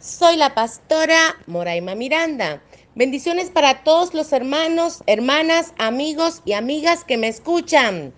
Soy la pastora Moraima Miranda. Bendiciones para todos los hermanos, hermanas, amigos y amigas que me escuchan.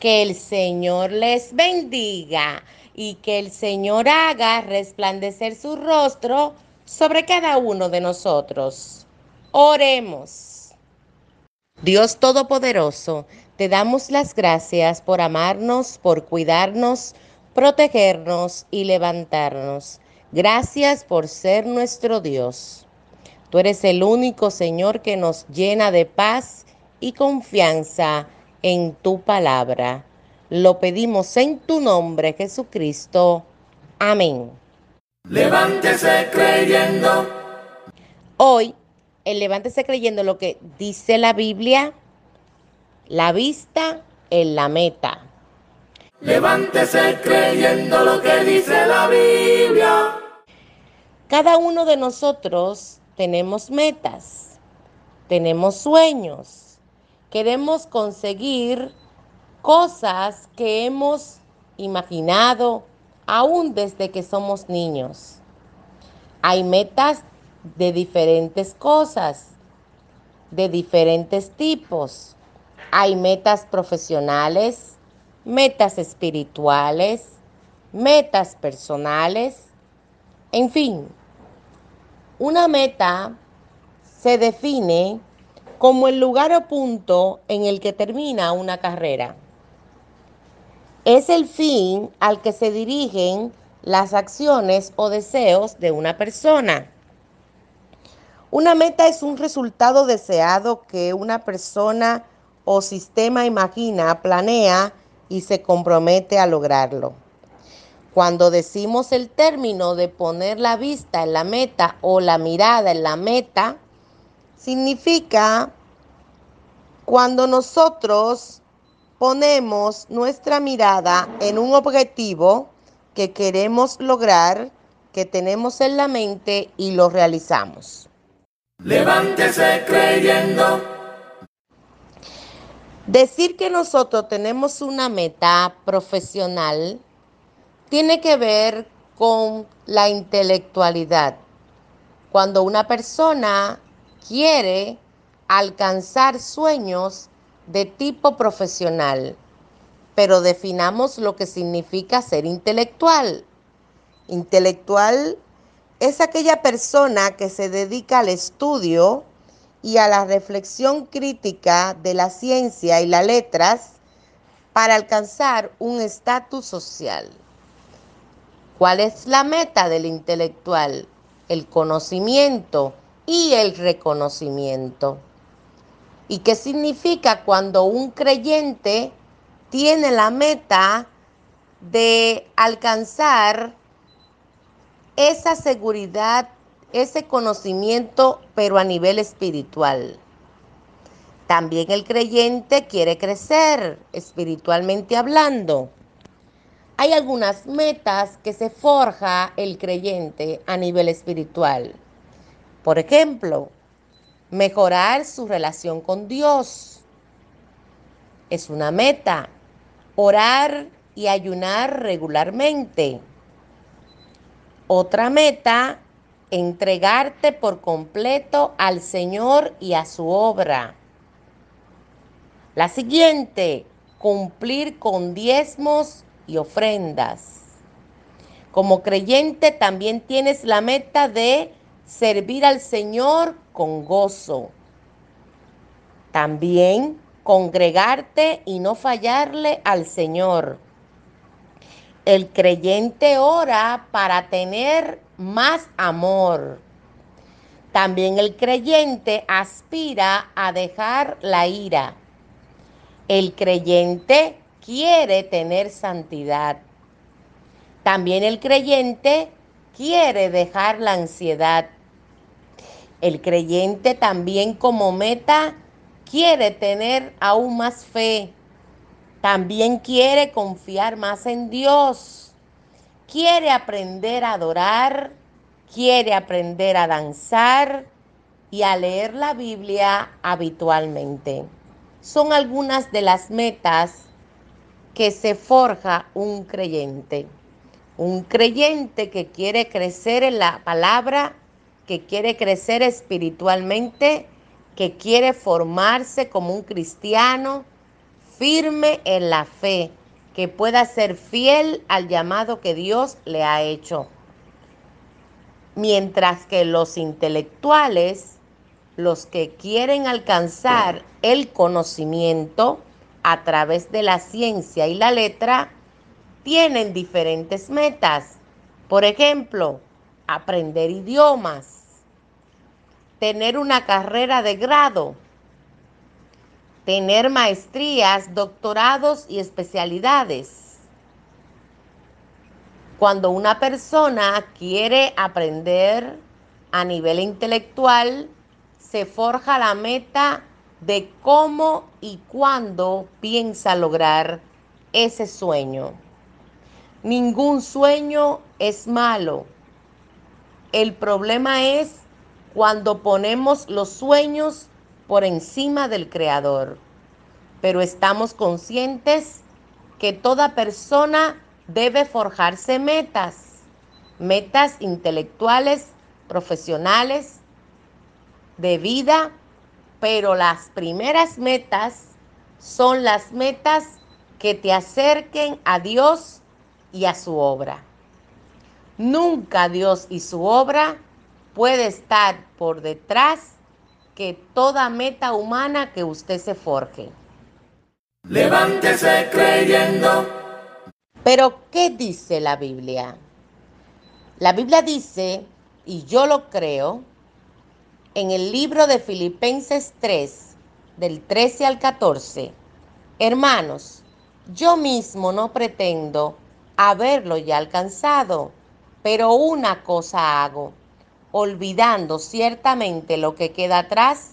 Que el Señor les bendiga y que el Señor haga resplandecer su rostro sobre cada uno de nosotros. Oremos. Dios Todopoderoso, te damos las gracias por amarnos, por cuidarnos, protegernos y levantarnos. Gracias por ser nuestro Dios. Tú eres el único Señor que nos llena de paz y confianza en tu palabra. Lo pedimos en tu nombre, Jesucristo. Amén. Levántese creyendo. Hoy, el levántese creyendo lo que dice la Biblia, la vista en la meta. Levántese creyendo lo que dice la Biblia. Cada uno de nosotros tenemos metas, tenemos sueños, queremos conseguir cosas que hemos imaginado aún desde que somos niños. Hay metas de diferentes cosas, de diferentes tipos. Hay metas profesionales, metas espirituales, metas personales, en fin, una meta se define como el lugar o punto en el que termina una carrera. Es el fin al que se dirigen las acciones o deseos de una persona. Una meta es un resultado deseado que una persona o sistema imagina, planea y se compromete a lograrlo. Cuando decimos el término de poner la vista en la meta o la mirada en la meta, significa cuando nosotros ponemos nuestra mirada en un objetivo que queremos lograr, que tenemos en la mente y lo realizamos. Levántese creyendo. Decir que nosotros tenemos una meta profesional tiene que ver con la intelectualidad. Cuando una persona quiere alcanzar sueños de tipo profesional, pero definamos lo que significa ser intelectual. Intelectual es aquella persona que se dedica al estudio y a la reflexión crítica de la ciencia y las letras para alcanzar un estatus social. ¿Cuál es la meta del intelectual? El conocimiento y el reconocimiento. ¿Y qué significa cuando un creyente tiene la meta de alcanzar esa seguridad, ese conocimiento, pero a nivel espiritual? También el creyente quiere crecer espiritualmente hablando. Hay algunas metas que se forja el creyente a nivel espiritual. Por ejemplo, mejorar su relación con Dios. Es una meta. Orar y ayunar regularmente. Otra meta, entregarte por completo al Señor y a su obra. La siguiente, cumplir con diezmos y ofrendas. Como creyente también tienes la meta de servir al Señor con gozo. También congregarte y no fallarle al Señor. El creyente ora para tener más amor. También el creyente aspira a dejar la ira. El creyente quiere tener santidad. También el creyente quiere dejar la ansiedad. El creyente también como meta quiere tener aún más fe. También quiere confiar más en Dios. Quiere aprender a adorar. Quiere aprender a danzar y a leer la Biblia habitualmente. Son algunas de las metas que se forja un creyente. Un creyente que quiere crecer en la palabra, que quiere crecer espiritualmente, que quiere formarse como un cristiano firme en la fe, que pueda ser fiel al llamado que Dios le ha hecho. Mientras que los intelectuales, los que quieren alcanzar el conocimiento a través de la ciencia y la letra, tienen diferentes metas. Por ejemplo, aprender idiomas, tener una carrera de grado, tener maestrías, doctorados y especialidades. Cuando una persona quiere aprender a nivel intelectual, se forja la meta de cómo y cuándo piensa lograr ese sueño. Ningún sueño es malo. El problema es cuando ponemos los sueños por encima del Creador. Pero estamos conscientes que toda persona debe forjarse metas, metas intelectuales, profesionales, de vida, pero las primeras metas son las metas que te acerquen a Dios y a su obra. Nunca Dios y su obra puede estar por detrás que toda meta humana que usted se forje. Levántese creyendo. Pero, ¿qué dice la Biblia? La Biblia dice, y yo lo creo, en el libro de Filipenses 3, del 13 al 14, hermanos, yo mismo no pretendo haberlo ya alcanzado, pero una cosa hago, olvidando ciertamente lo que queda atrás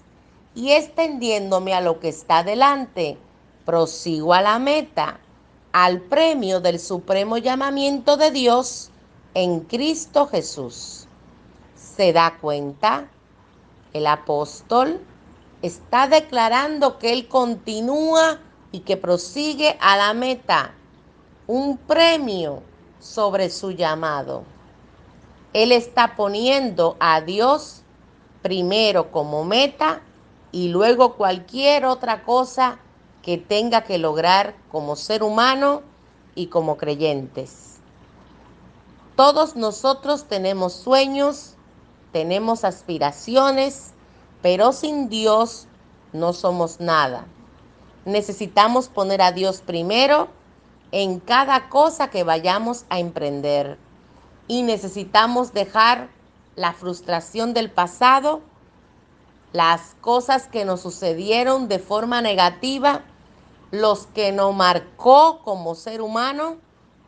y extendiéndome a lo que está delante, prosigo a la meta, al premio del supremo llamamiento de Dios en Cristo Jesús. ¿Se da cuenta? El apóstol está declarando que él continúa y que prosigue a la meta, un premio sobre su llamado. Él está poniendo a Dios primero como meta y luego cualquier otra cosa que tenga que lograr como ser humano y como creyentes. Todos nosotros tenemos sueños, tenemos aspiraciones, pero sin Dios no somos nada. Necesitamos poner a Dios primero en cada cosa que vayamos a emprender. Y necesitamos dejar la frustración del pasado, las cosas que nos sucedieron de forma negativa, los que nos marcó como ser humano,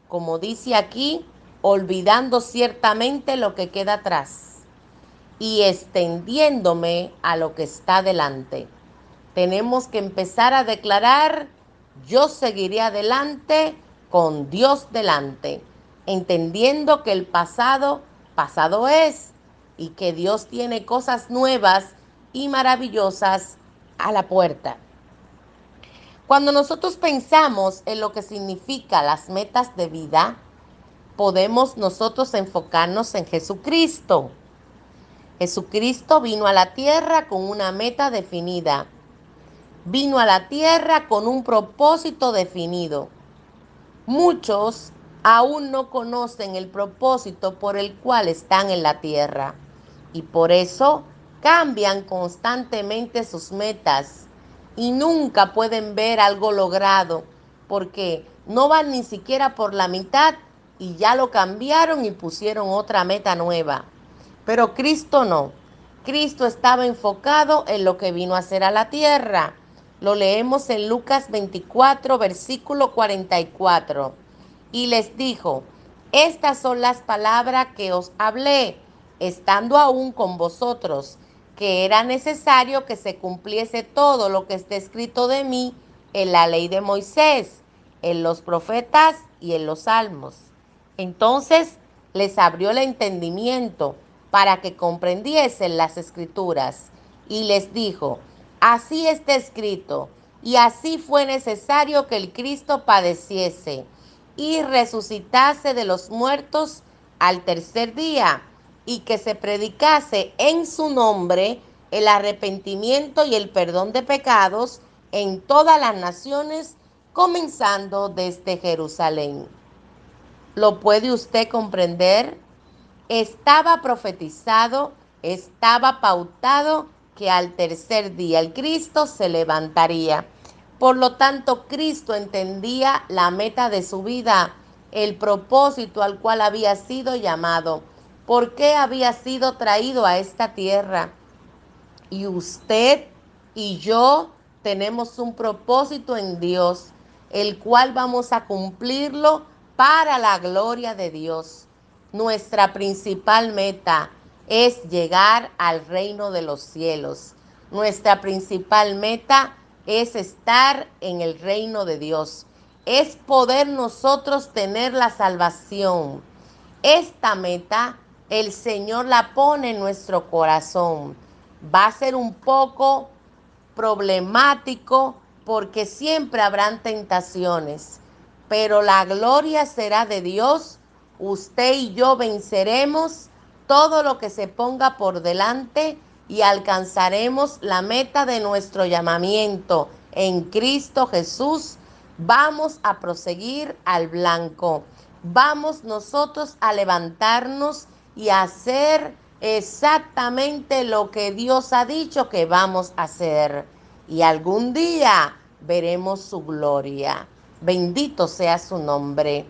como dice aquí, olvidando ciertamente lo que queda atrás y extendiéndome a lo que está delante. Tenemos que empezar a declarar, yo seguiré adelante con Dios delante, entendiendo que el pasado, pasado es, y que Dios tiene cosas nuevas y maravillosas a la puerta. Cuando nosotros pensamos en lo que significa las metas de vida, podemos nosotros enfocarnos en Jesucristo Jesucristo vino a la tierra con una meta definida. Vino a la tierra con un propósito definido. Muchos aún no conocen el propósito por el cual están en la tierra y por eso cambian constantemente sus metas y nunca pueden ver algo logrado porque no van ni siquiera por la mitad y ya lo cambiaron y pusieron otra meta nueva. Pero Cristo no. Cristo estaba enfocado en lo que vino a hacer a la tierra. Lo leemos en Lucas 24, versículo 44. Y les dijo, Estas son las palabras que os hablé, estando aún con vosotros, que era necesario que se cumpliese todo lo que está escrito de mí en la ley de Moisés, en los profetas y en los salmos. Entonces les abrió el entendimiento para que comprendiesen las escrituras y les dijo, así está escrito, y así fue necesario que el Cristo padeciese y resucitase de los muertos al tercer día, y que se predicase en su nombre el arrepentimiento y el perdón de pecados en todas las naciones, comenzando desde Jerusalén. ¿Lo puede usted comprender? Estaba profetizado, estaba pautado que al tercer día el Cristo se levantaría. Por lo tanto, Cristo entendía la meta de su vida, el propósito al cual había sido llamado, por qué había sido traído a esta tierra. Y usted y yo tenemos un propósito en Dios, el cual vamos a cumplirlo para la gloria de Dios. Nuestra principal meta es llegar al reino de los cielos. Nuestra principal meta es estar en el reino de Dios. Es poder nosotros tener la salvación. Esta meta el Señor la pone en nuestro corazón. Va a ser un poco problemático porque siempre habrán tentaciones, pero la gloria será de Dios. Usted y yo venceremos todo lo que se ponga por delante y alcanzaremos la meta de nuestro llamamiento en Cristo Jesús. Vamos a proseguir al blanco. Vamos nosotros a levantarnos y a hacer exactamente lo que Dios ha dicho que vamos a hacer. Y algún día veremos su gloria. Bendito sea su nombre.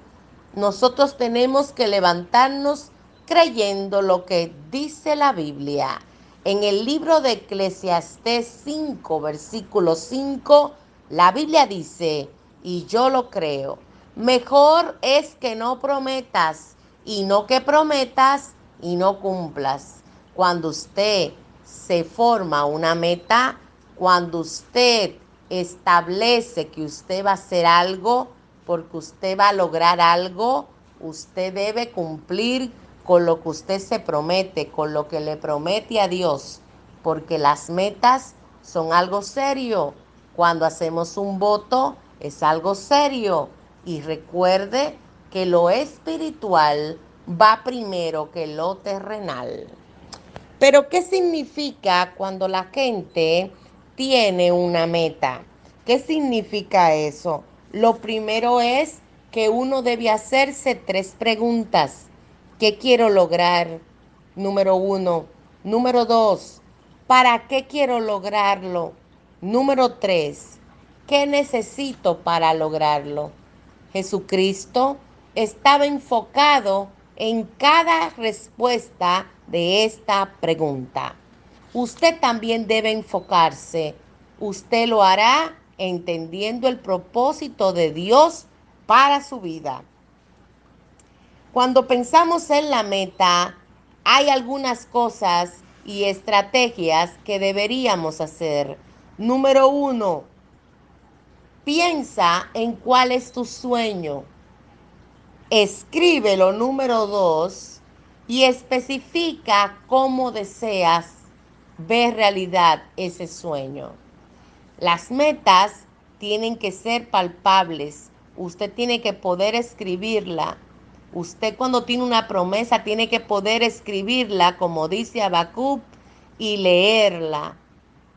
Nosotros tenemos que levantarnos creyendo lo que dice la Biblia. En el libro de Eclesiastés 5, versículo 5, la Biblia dice, y yo lo creo, mejor es que no prometas y no que prometas y no cumplas. Cuando usted se forma una meta, cuando usted establece que usted va a hacer algo, porque usted va a lograr algo, usted debe cumplir con lo que usted se promete, con lo que le promete a Dios, porque las metas son algo serio. Cuando hacemos un voto es algo serio. Y recuerde que lo espiritual va primero que lo terrenal. Pero ¿qué significa cuando la gente tiene una meta? ¿Qué significa eso? Lo primero es que uno debe hacerse tres preguntas. ¿Qué quiero lograr? Número uno. Número dos. ¿Para qué quiero lograrlo? Número tres. ¿Qué necesito para lograrlo? Jesucristo estaba enfocado en cada respuesta de esta pregunta. Usted también debe enfocarse. Usted lo hará entendiendo el propósito de Dios para su vida. Cuando pensamos en la meta, hay algunas cosas y estrategias que deberíamos hacer. Número uno, piensa en cuál es tu sueño. Escríbelo. Número dos, y especifica cómo deseas ver realidad ese sueño. Las metas tienen que ser palpables. Usted tiene que poder escribirla Usted cuando tiene una promesa tiene que poder escribirla, como dice Habacuc, y leerla,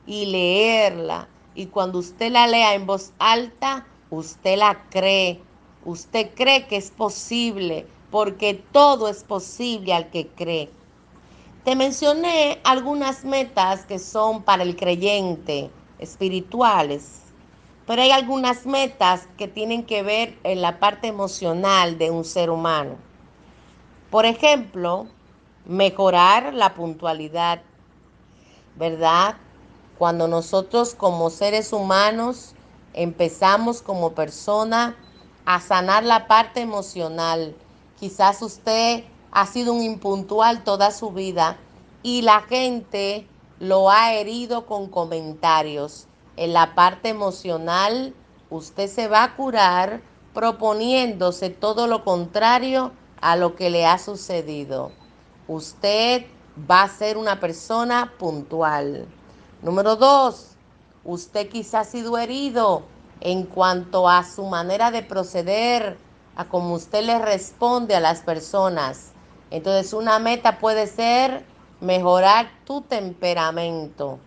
y leerla. Y cuando usted la lea en voz alta, usted la cree. Usted cree que es posible, porque todo es posible al que cree. Te mencioné algunas metas que son para el creyente, espirituales. Pero hay algunas metas que tienen que ver en la parte emocional de un ser humano. Por ejemplo, mejorar la puntualidad, ¿verdad? Cuando nosotros como seres humanos empezamos como persona a sanar la parte emocional Quizás usted ha sido un impuntual toda su vida y la gente lo ha herido con comentarios. En la parte emocional, usted se va a curar proponiéndose todo lo contrario a lo que le ha sucedido. Usted va a ser una persona puntual. Número dos, usted quizás ha sido herido en cuanto a su manera de proceder, a cómo usted le responde a las personas. Entonces una meta puede ser mejorar tu temperamento,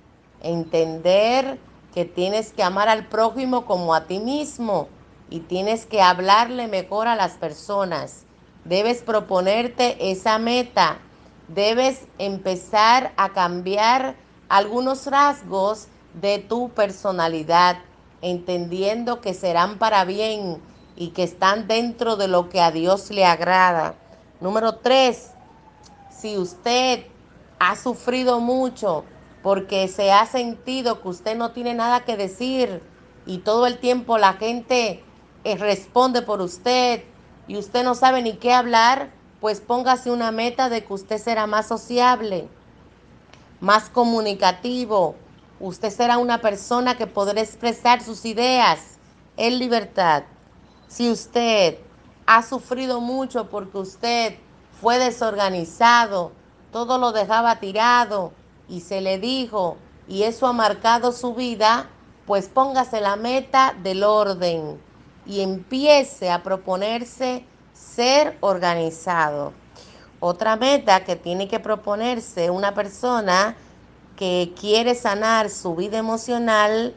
entender que tienes que amar al prójimo como a ti mismo y tienes que hablarle mejor a las personas. Debes proponerte esa meta. Debes empezar a cambiar algunos rasgos de tu personalidad, entendiendo que serán para bien y que están dentro de lo que a Dios le agrada. Número tres, si usted ha sufrido mucho porque se ha sentido que usted no tiene nada que decir y todo el tiempo la gente eh, responde por usted y usted no sabe ni qué hablar, pues póngase una meta de que usted será más sociable, más comunicativo. Usted será una persona que podrá expresar sus ideas en libertad. Si usted ha sufrido mucho porque usted fue desorganizado, todo lo dejaba tirado y se le dijo, y eso ha marcado su vida, pues póngase la meta del orden y empiece a proponerse ser organizado. Otra meta que tiene que proponerse una persona que quiere sanar su vida emocional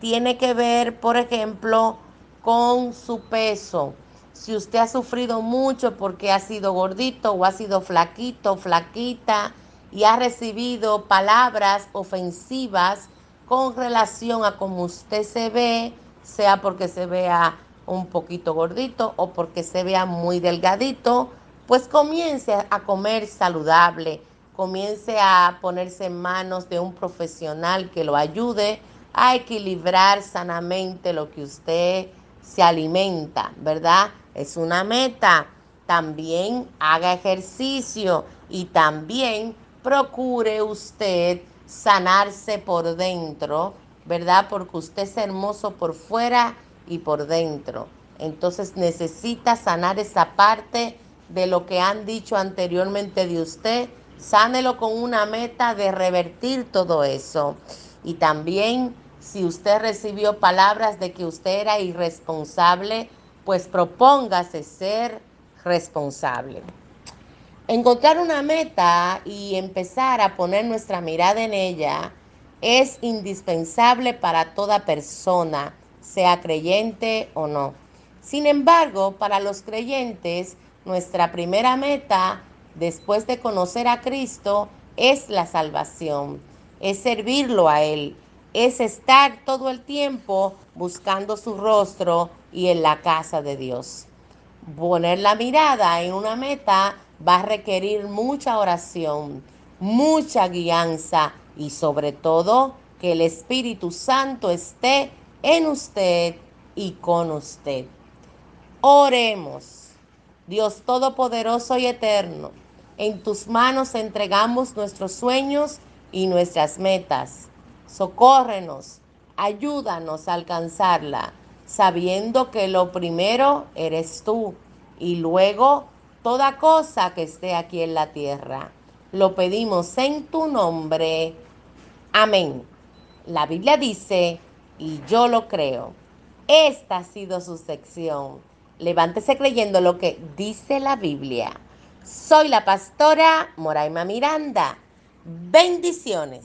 tiene que ver, por ejemplo, con su peso. Si usted ha sufrido mucho porque ha sido gordito o ha sido flaquito, flaquita y ha recibido palabras ofensivas con relación a cómo usted se ve, sea porque se vea un poquito gordito o porque se vea muy delgadito, pues comience a comer saludable, comience a ponerse en manos de un profesional que lo ayude a equilibrar sanamente lo que usted se alimenta, ¿verdad? Es una meta. También haga ejercicio y también procure usted sanarse por dentro, ¿verdad? Porque usted es hermoso por fuera y por dentro. Entonces necesita sanar esa parte de lo que han dicho anteriormente de usted. Sánelo con una meta de revertir todo eso. Y también si usted recibió palabras de que usted era irresponsable, pues propóngase ser responsable. Encontrar una meta y empezar a poner nuestra mirada en ella es indispensable para toda persona, sea creyente o no. Sin embargo, para los creyentes, nuestra primera meta después de conocer a Cristo es la salvación, es servirlo a Él, es estar todo el tiempo buscando su rostro y en la casa de Dios. Poner la mirada en una meta va a requerir mucha oración, mucha guianza y sobre todo que el Espíritu Santo esté en usted y con usted. Oremos. Dios Todopoderoso y Eterno, en tus manos entregamos nuestros sueños y nuestras metas. Socórrenos, ayúdanos a alcanzarla, sabiendo que lo primero eres tú y luego toda cosa que esté aquí en la tierra. Lo pedimos en tu nombre. Amén. La Biblia dice, y yo lo creo. Esta ha sido su sección. Levántese creyendo lo que dice la Biblia. Soy la pastora Moraima Miranda. Bendiciones.